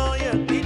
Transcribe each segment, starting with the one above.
all you.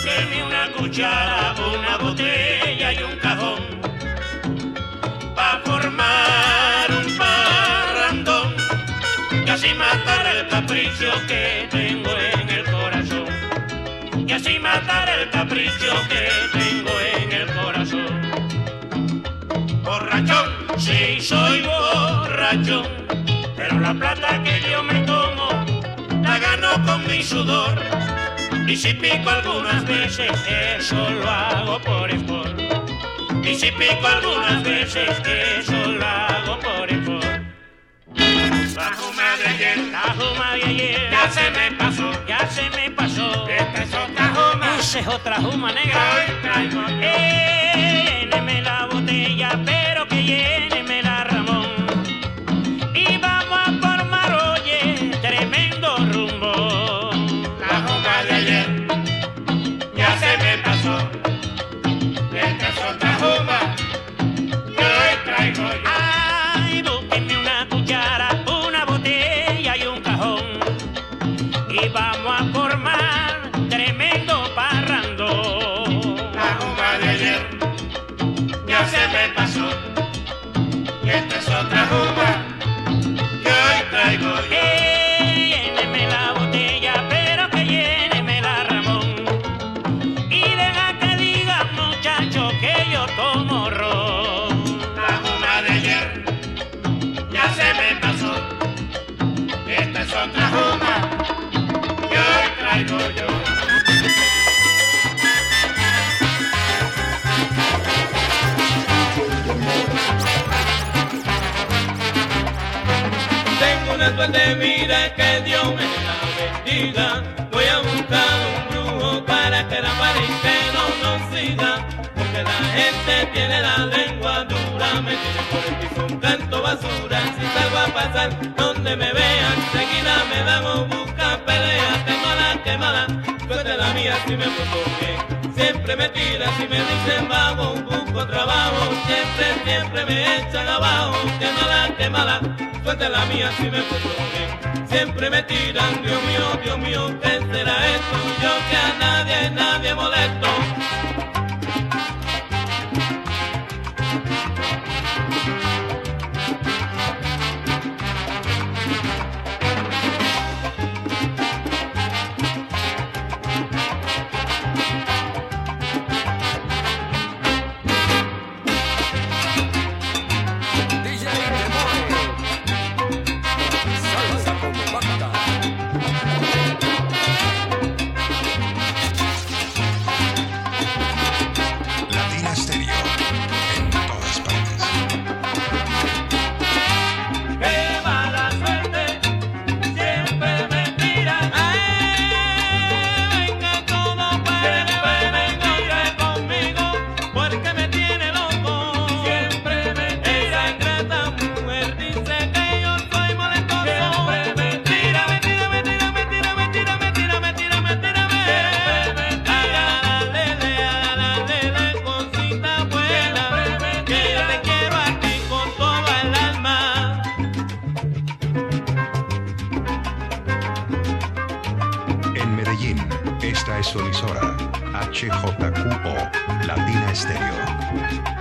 busqueme una cuchara, una botella y un cajón. Pa' formar un parrandón y así matar el capricho que tengo en el corazón. Y así matar el capricho que tengo en el corazón. Borrachón, sí soy borrachón, pero la plata que yo me tomo la gano con mi sudor. Y si pico algunas veces, eso lo hago por sport. Y si pico algunas veces, eso lo hago por sport. Bajo madre ayer, bajo madre ayer, ya se me pasó, ya se me pasó. Esta es otra juma, esa es otra juma negra. Hoy traigo, eh, la botella, pero que llegue. el duende mira que Dios me la bendiga. Voy a buscar un brujo para que la cuarentena no siga. Porque la gente tiene la lengua dura, me tiene por el piso un canto basura. Si salgo a pasar donde me vean, seguida me dan o busca pelea. Tengo la quemada, suerte la mía si me puso bien siempre me tiran si me dicen vamos, busco trabajo, siempre, siempre me echan abajo, qué mala, qué mala, suerte la mía si me porto bien. Siempre me tiran, Dios mío, Dios mío, ¿qué será esto? Yo que a nadie, nadie molesto. es HJQO, Latina Estéreo.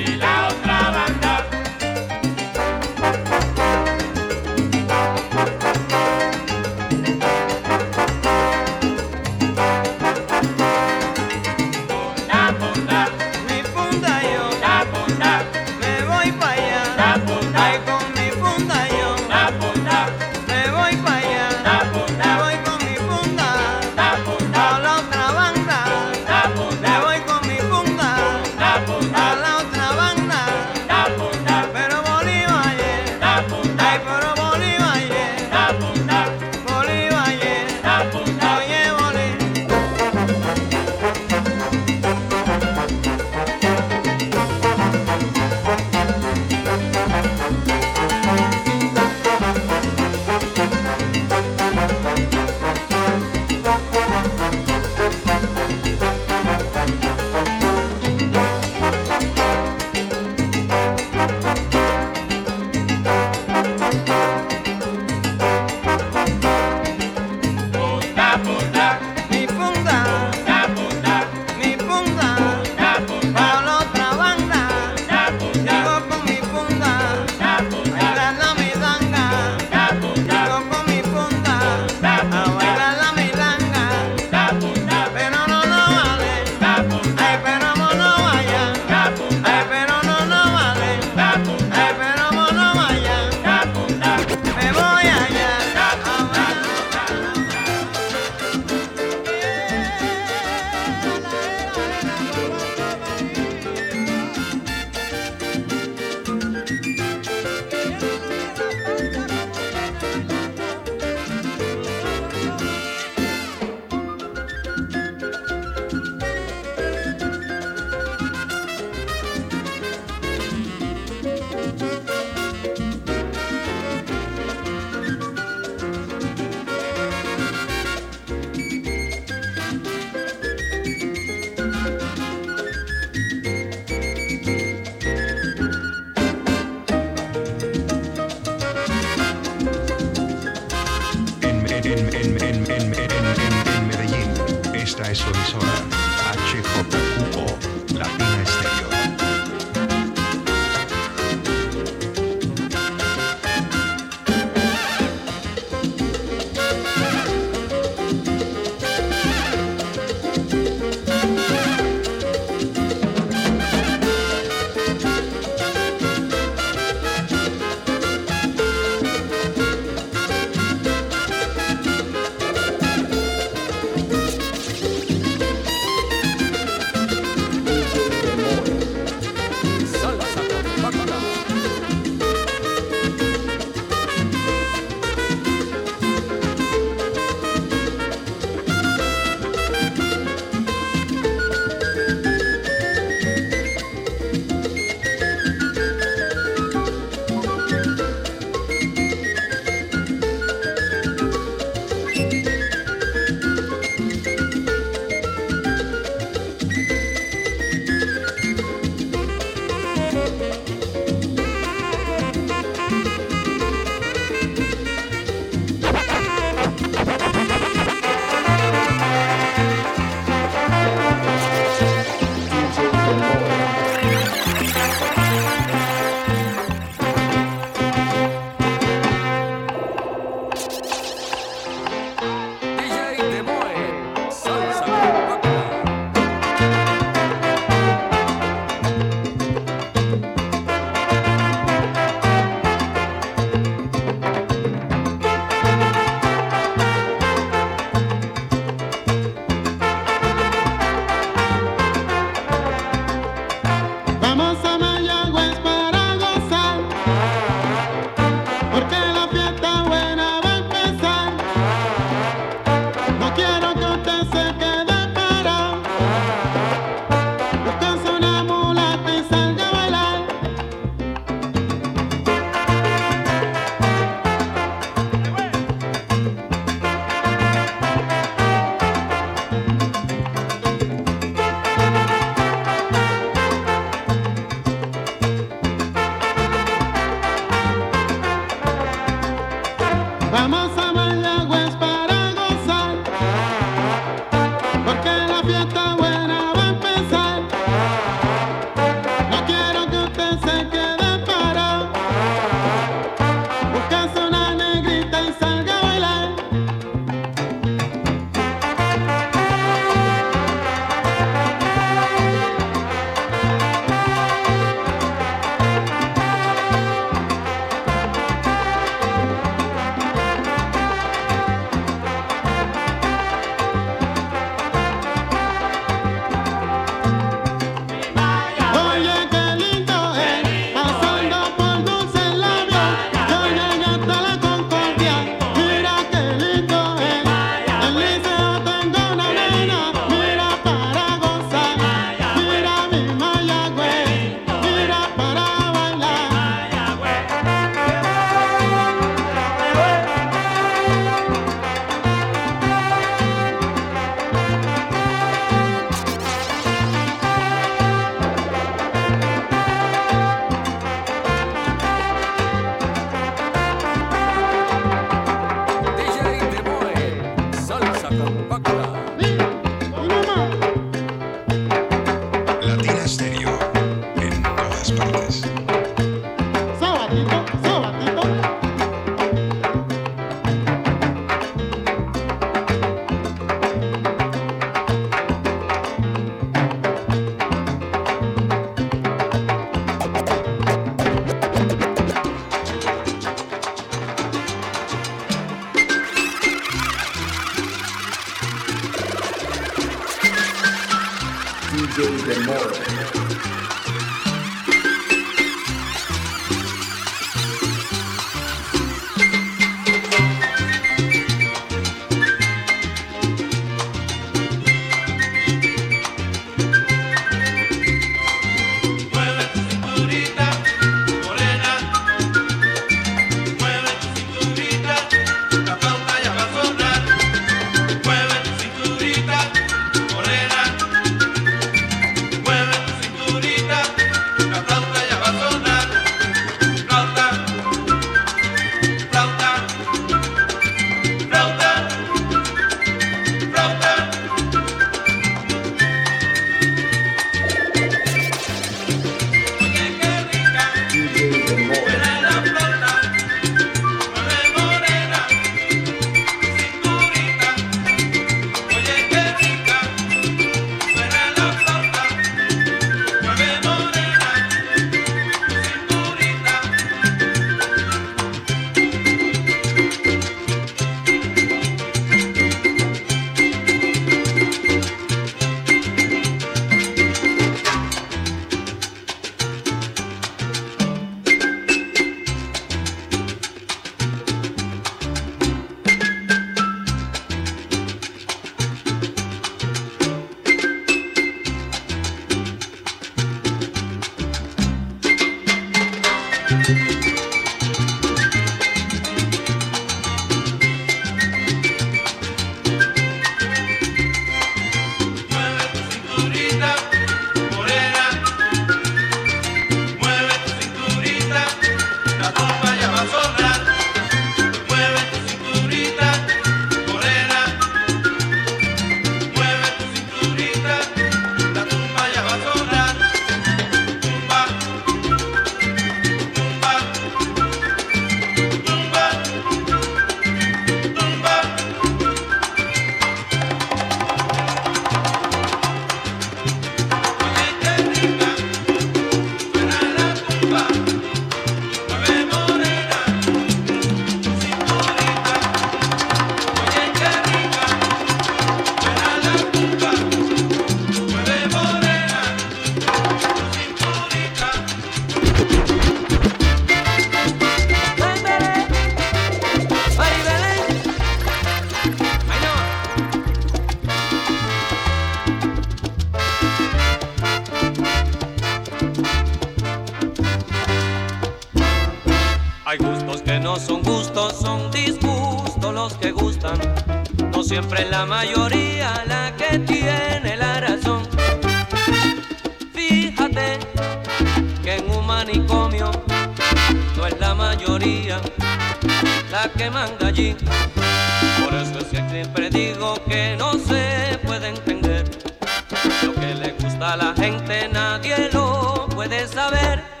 Suena la campana y suena la campana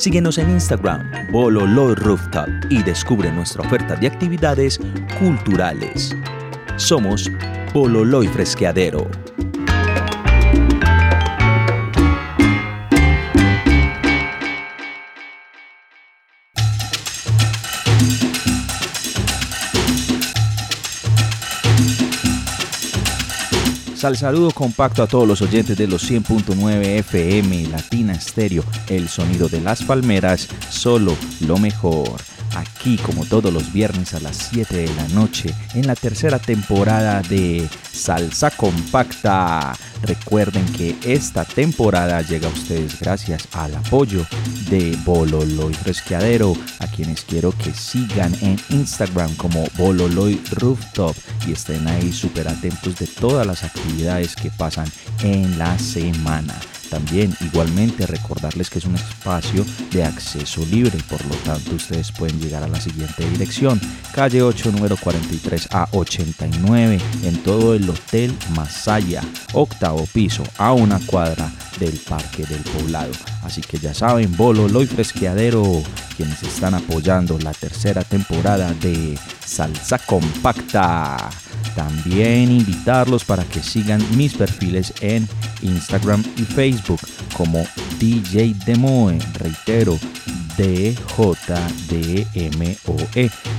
Síguenos en Instagram, Bololoy Rooftop, y descubre nuestra oferta de actividades culturales. Somos Bololoy Fresqueadero. Sal saludo compacto a todos los oyentes de los 100.9 FM Latina Stereo, el sonido de las palmeras, solo lo mejor. Aquí como todos los viernes a las 7 de la noche en la tercera temporada de Salsa Compacta. Recuerden que esta temporada llega a ustedes gracias al apoyo de Bololoy Fresqueadero, a quienes quiero que sigan en Instagram como Bololoy Rooftop y estén ahí súper atentos de todas las actividades que pasan en la semana. También igualmente recordarles que es un espacio de acceso libre, por lo tanto ustedes pueden llegar a la siguiente dirección, calle 8, número 43 a 89, en todo el Hotel Masaya, octavo piso, a una cuadra del Parque del Poblado. Así que ya saben, Bolo, Loy Fresqueadero, quienes están apoyando la tercera temporada de Salsa Compacta. También invitarlos para que sigan mis perfiles en Instagram y Facebook como DJ Demoe, reitero, D-J-D-M-O-E.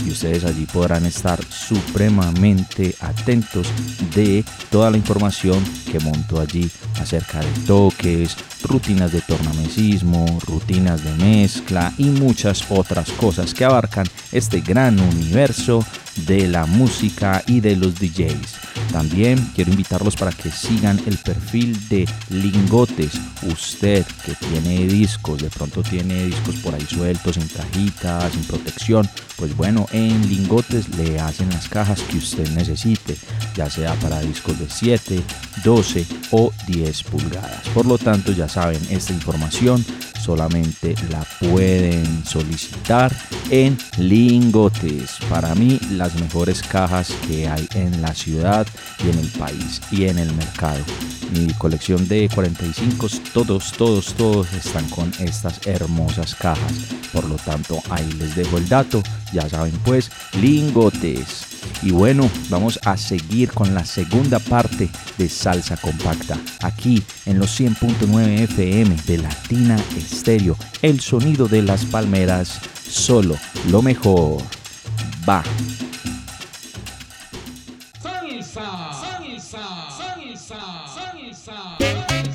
Y ustedes allí podrán estar supremamente atentos de toda la información que monto allí acerca de toques, rutinas de tornamesismo, rutinas de mezcla y muchas otras cosas que abarcan este gran universo de la música y de los DJs. También quiero invitarlos para que sigan el perfil de Lingotes. Usted que tiene discos, de pronto tiene discos por ahí sueltos, en cajitas, sin protección, pues bueno, en Lingotes le hacen las cajas que usted necesite, ya sea para discos de 7, 12 o 10 pulgadas. Por lo tanto, ya saben, esta información solamente la pueden solicitar en Lingotes. Para mí, las mejores cajas que hay en la ciudad y en el país y en el mercado. Mi colección de 45, todos, todos, todos están con estas hermosas cajas. Por lo tanto, ahí les dejo el dato. Ya saben pues, lingotes. Y bueno, vamos a seguir con la segunda parte de Salsa Compacta, aquí en los 100.9 FM de Latina Estéreo, el sonido de las palmeras, solo lo mejor. Va. Salsa, salsa, salsa, salsa.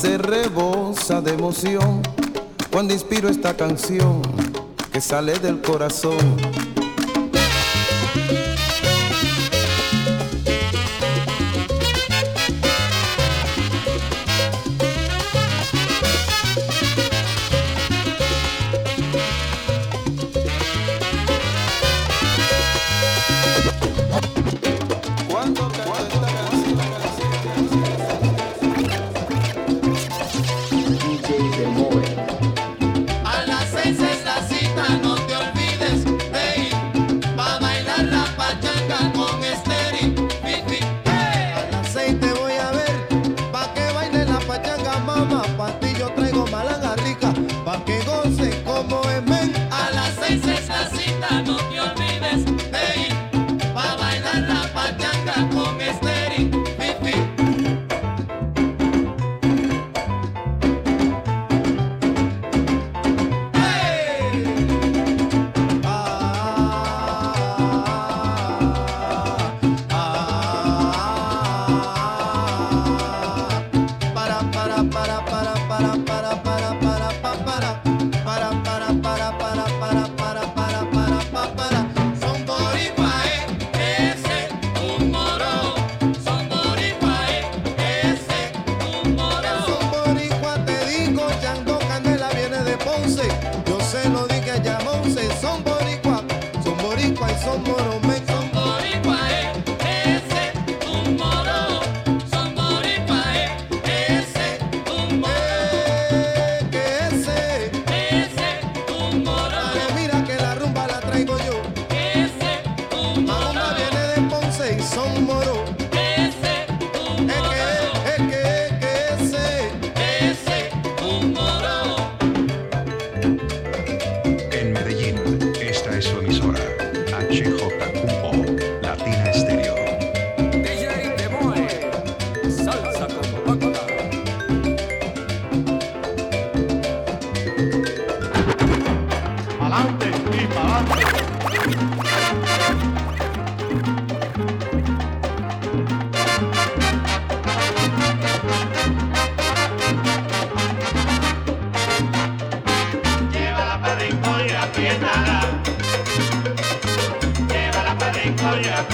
se rebosa de emoción cuando inspiro esta canción que sale del corazón. esta.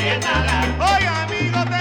Oye, amigo.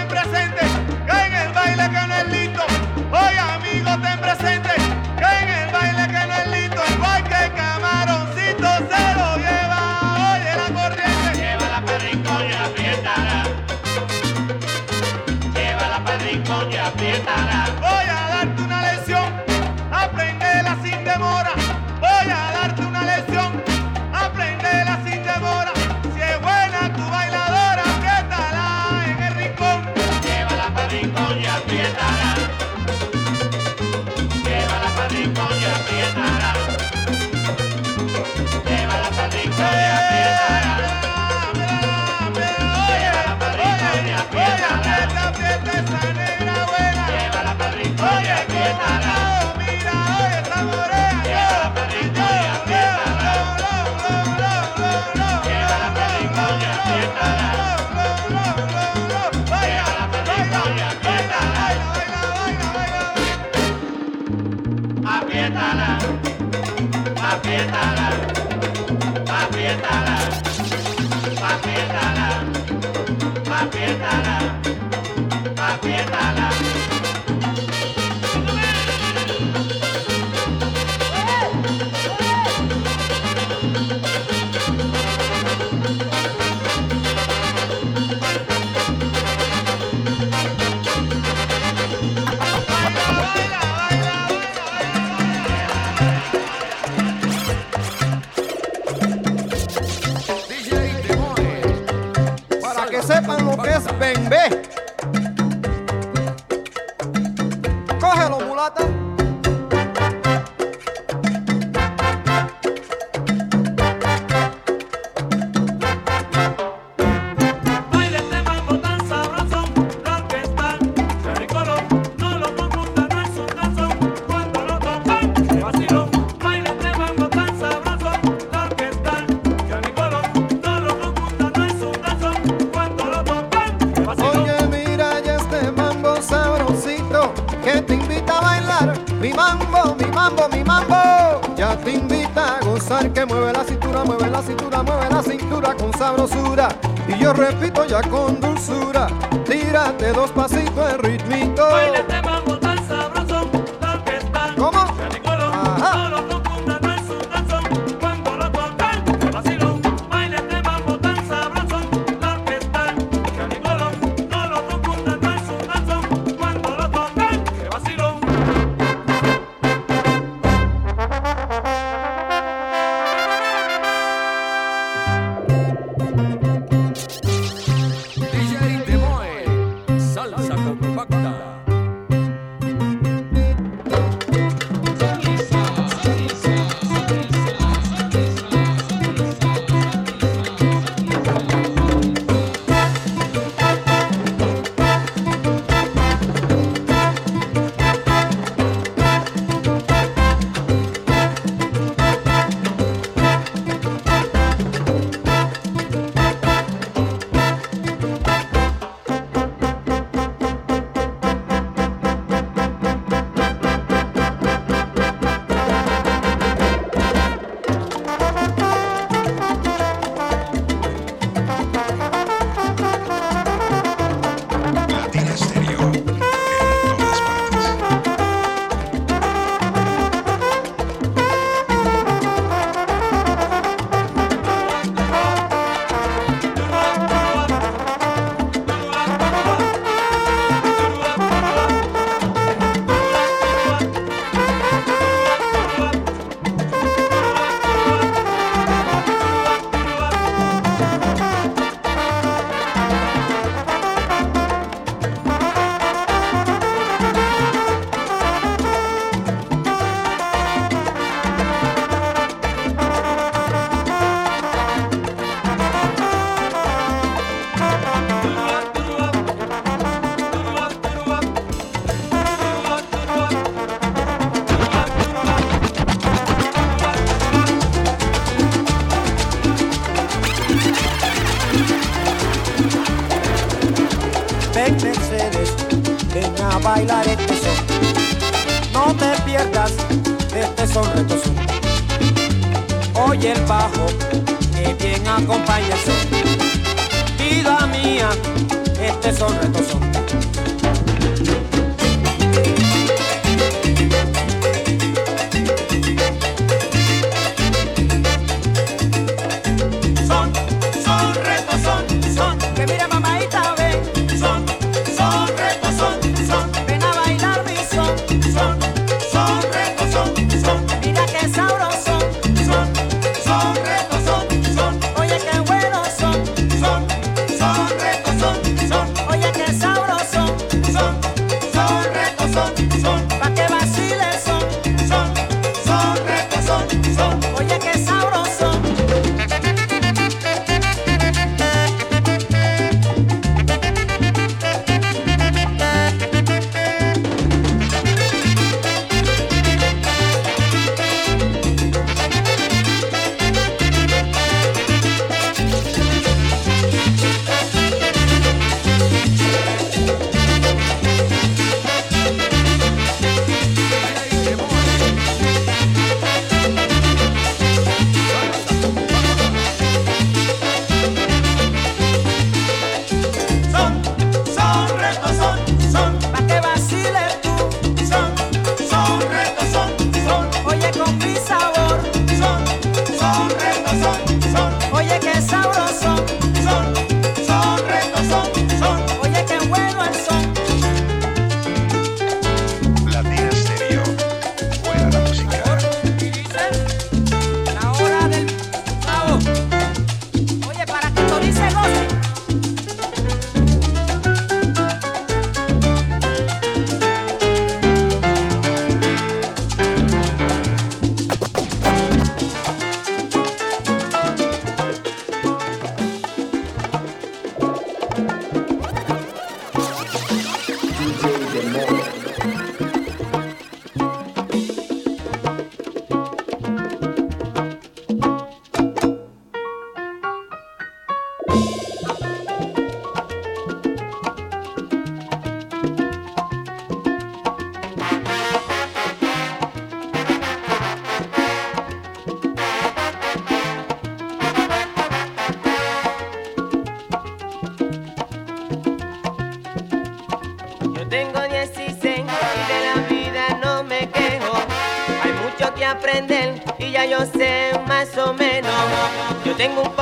Cógelo, mulata.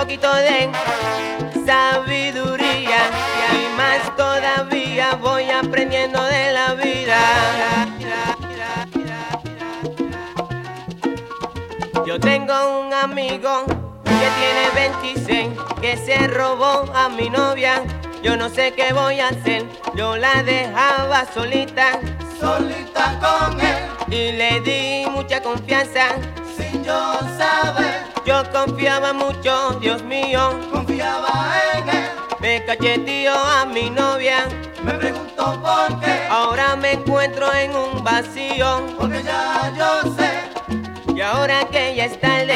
Poquito de sabiduría y más todavía voy aprendiendo de la vida. Yo tengo un amigo que tiene 26 que se robó a mi novia. Yo no sé qué voy a hacer, yo la dejaba solita, solita con él. Y le di mucha confianza, sin yo saber. Yo confiaba mucho, Dios mío, confiaba en él. Me cacheteó a mi novia, me preguntó por qué. Ahora me encuentro en un vacío, porque ya yo sé. Y ahora que ya es tarde,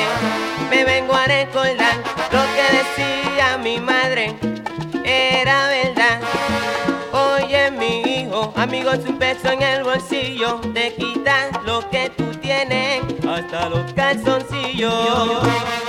me vengo a recordar lo que decía mi madre era verdad. Oye, mi hijo, amigos, un peso en el bolsillo te quita lo que tú tienes, hasta los calzoncillos.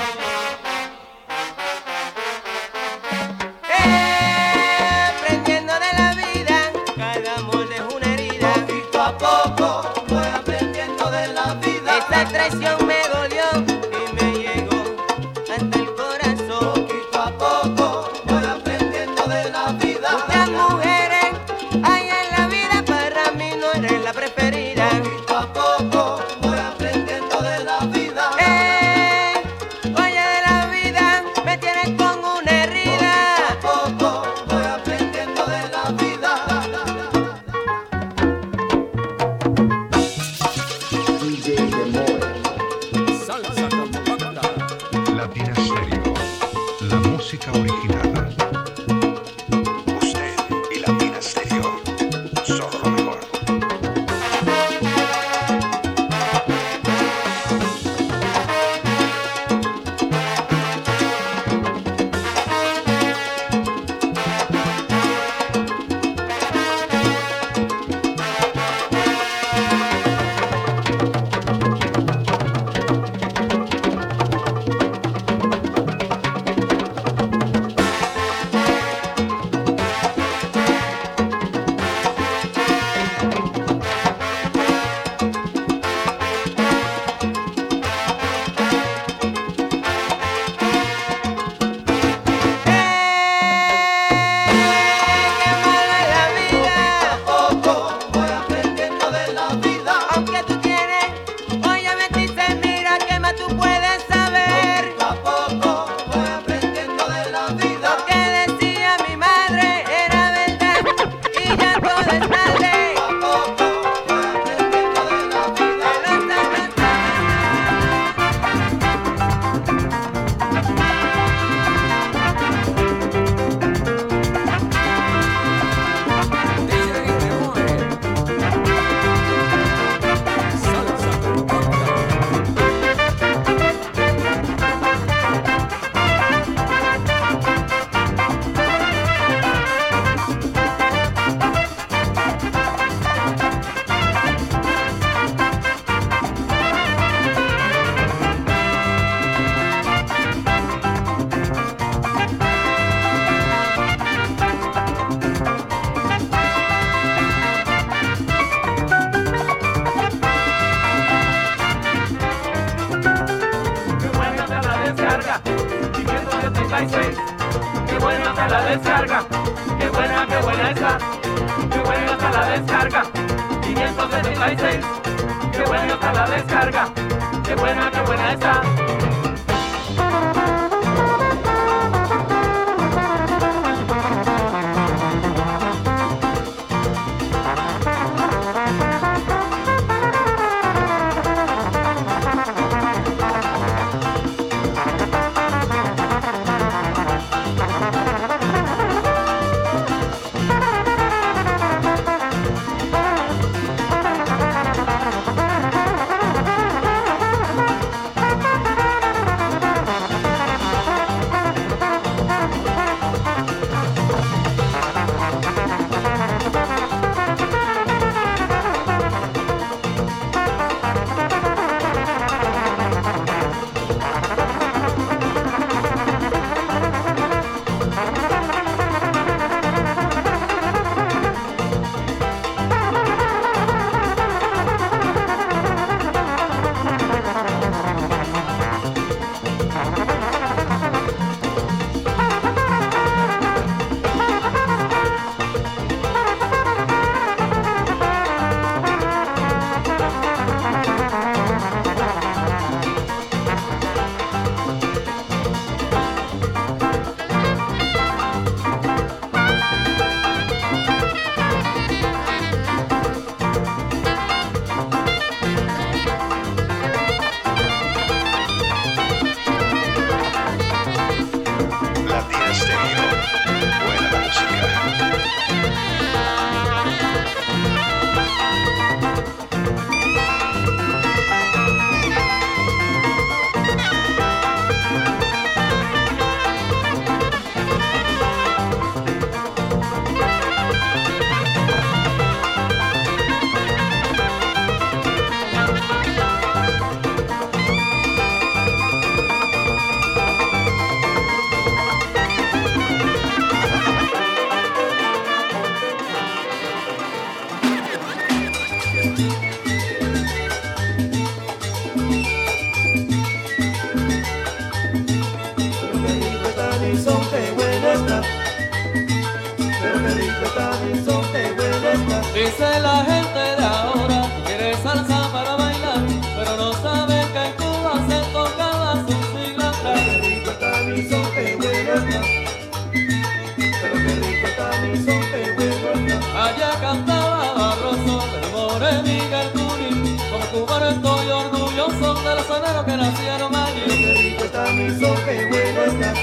Son, qué bueno está.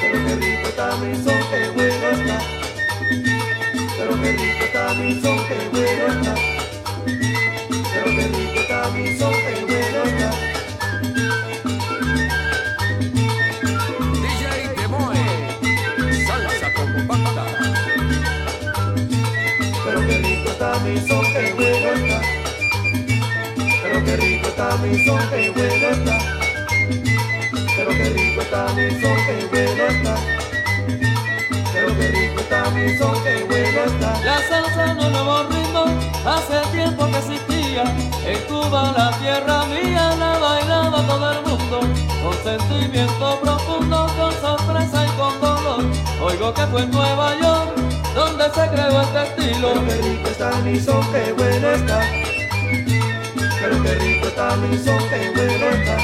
Pero qué rico está mi son, qué bueno está. Pero qué rico está mi son, qué bueno está. Pero qué rico está mi son, qué bueno está. DJ Demoe, salsa compacta. Pero qué rico está mi son, qué bueno está. Pero qué rico está mi son, qué bueno está. Está mi son, qué bueno está. Pero qué rico está mi son, qué bueno está. La salsa no nuevo ritmo, hace tiempo que existía. En Cuba, la tierra mía, la bailaba todo el mundo. Con sentimiento profundo, con sorpresa y con dolor. Oigo que fue en Nueva York donde se creó este estilo. Pero qué rico está mi son, qué bueno está. Pero qué rico está mi son.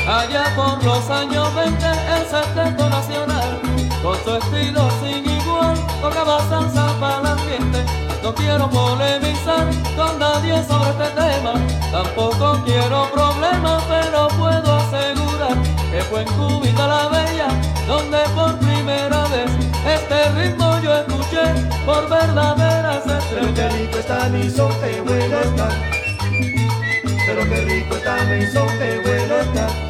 Allá por los años 20, el sexteto nacional, con su estilo sin igual, tocaba salsa para el ambiente. No quiero polemizar con nadie sobre este tema, tampoco quiero problemas, pero puedo asegurar que fue en Cubita la Bella, donde por primera vez este ritmo yo escuché por verdaderas estrellas. Pero qué rico está mi son, está. Pero qué rico está mi son, qué bueno.